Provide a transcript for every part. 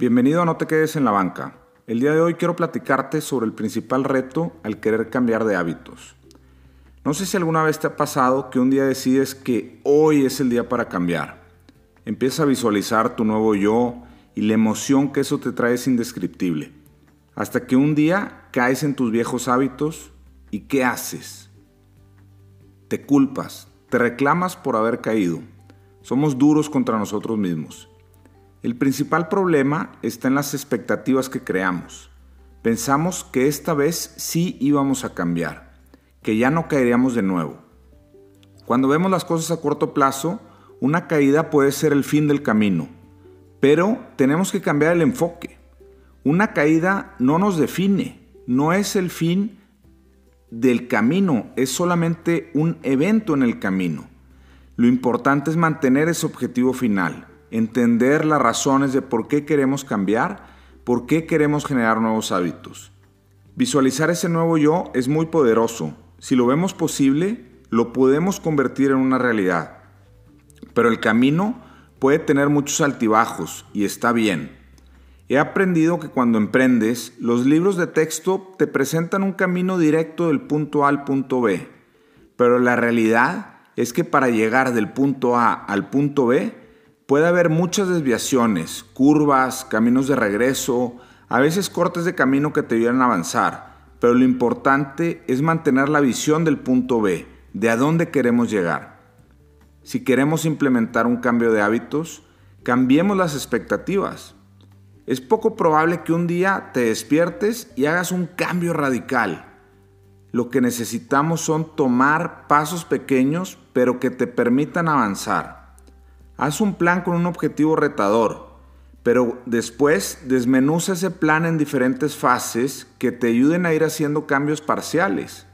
Bienvenido a No te quedes en la banca. El día de hoy quiero platicarte sobre el principal reto al querer cambiar de hábitos. No sé si alguna vez te ha pasado que un día decides que hoy es el día para cambiar. Empiezas a visualizar tu nuevo yo y la emoción que eso te trae es indescriptible. Hasta que un día caes en tus viejos hábitos y ¿qué haces? Te culpas, te reclamas por haber caído. Somos duros contra nosotros mismos. El principal problema está en las expectativas que creamos. Pensamos que esta vez sí íbamos a cambiar que ya no caeríamos de nuevo. Cuando vemos las cosas a corto plazo, una caída puede ser el fin del camino, pero tenemos que cambiar el enfoque. Una caída no nos define, no es el fin del camino, es solamente un evento en el camino. Lo importante es mantener ese objetivo final, entender las razones de por qué queremos cambiar, por qué queremos generar nuevos hábitos. Visualizar ese nuevo yo es muy poderoso, si lo vemos posible, lo podemos convertir en una realidad. Pero el camino puede tener muchos altibajos y está bien. He aprendido que cuando emprendes, los libros de texto te presentan un camino directo del punto A al punto B. Pero la realidad es que para llegar del punto A al punto B puede haber muchas desviaciones, curvas, caminos de regreso, a veces cortes de camino que te ayudan a avanzar pero lo importante es mantener la visión del punto B, de a dónde queremos llegar. Si queremos implementar un cambio de hábitos, cambiemos las expectativas. Es poco probable que un día te despiertes y hagas un cambio radical. Lo que necesitamos son tomar pasos pequeños, pero que te permitan avanzar. Haz un plan con un objetivo retador, pero después desmenuza ese plan en diferentes fases que te ayuden a ir haciendo cambios parciales,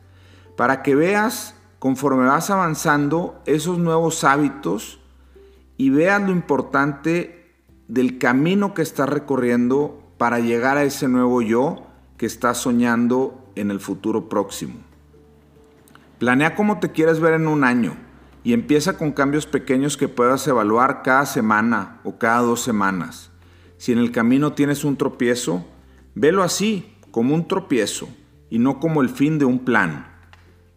para que veas conforme vas avanzando esos nuevos hábitos y veas lo importante del camino que estás recorriendo para llegar a ese nuevo yo que estás soñando en el futuro próximo. Planea cómo te quieres ver en un año y empieza con cambios pequeños que puedas evaluar cada semana o cada dos semanas. Si en el camino tienes un tropiezo, velo así, como un tropiezo, y no como el fin de un plan.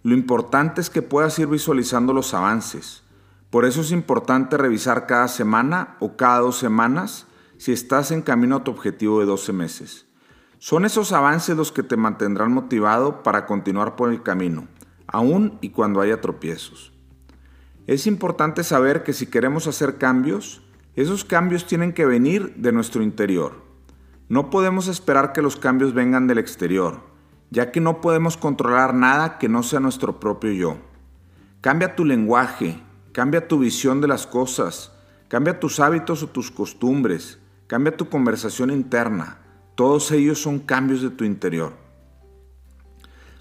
Lo importante es que puedas ir visualizando los avances. Por eso es importante revisar cada semana o cada dos semanas si estás en camino a tu objetivo de 12 meses. Son esos avances los que te mantendrán motivado para continuar por el camino, aun y cuando haya tropiezos. Es importante saber que si queremos hacer cambios, esos cambios tienen que venir de nuestro interior. No podemos esperar que los cambios vengan del exterior, ya que no podemos controlar nada que no sea nuestro propio yo. Cambia tu lenguaje, cambia tu visión de las cosas, cambia tus hábitos o tus costumbres, cambia tu conversación interna. Todos ellos son cambios de tu interior.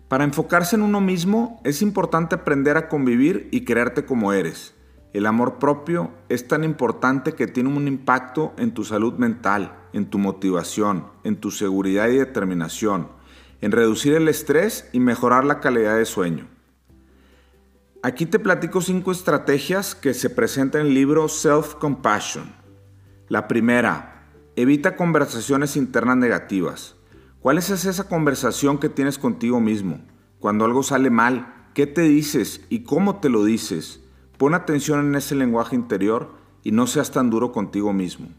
Para enfocarse en uno mismo es importante aprender a convivir y crearte como eres. El amor propio es tan importante que tiene un impacto en tu salud mental, en tu motivación, en tu seguridad y determinación, en reducir el estrés y mejorar la calidad de sueño. Aquí te platico cinco estrategias que se presentan en el libro Self Compassion. La primera, evita conversaciones internas negativas. ¿Cuál es esa conversación que tienes contigo mismo? Cuando algo sale mal, ¿qué te dices y cómo te lo dices? Pon atención en ese lenguaje interior y no seas tan duro contigo mismo.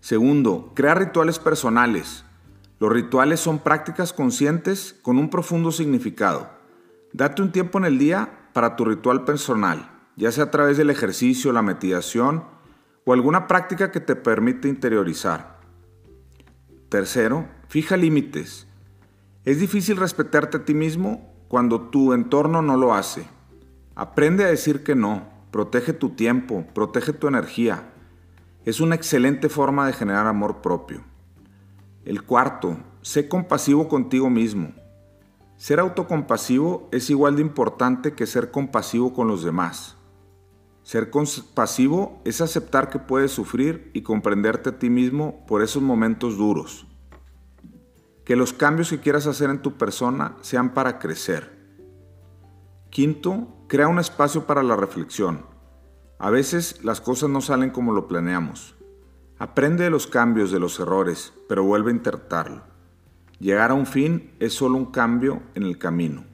Segundo, crea rituales personales. Los rituales son prácticas conscientes con un profundo significado. Date un tiempo en el día para tu ritual personal, ya sea a través del ejercicio, la meditación o alguna práctica que te permite interiorizar. Tercero, fija límites. Es difícil respetarte a ti mismo cuando tu entorno no lo hace. Aprende a decir que no, protege tu tiempo, protege tu energía. Es una excelente forma de generar amor propio. El cuarto, sé compasivo contigo mismo. Ser autocompasivo es igual de importante que ser compasivo con los demás. Ser compasivo es aceptar que puedes sufrir y comprenderte a ti mismo por esos momentos duros. Que los cambios que quieras hacer en tu persona sean para crecer. Quinto, crea un espacio para la reflexión. A veces las cosas no salen como lo planeamos. Aprende de los cambios, de los errores, pero vuelve a intentarlo. Llegar a un fin es solo un cambio en el camino.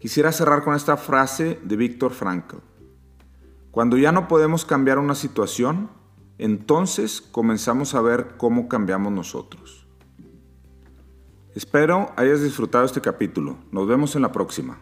Quisiera cerrar con esta frase de Víctor Frankl. Cuando ya no podemos cambiar una situación, entonces comenzamos a ver cómo cambiamos nosotros. Espero hayas disfrutado este capítulo. Nos vemos en la próxima.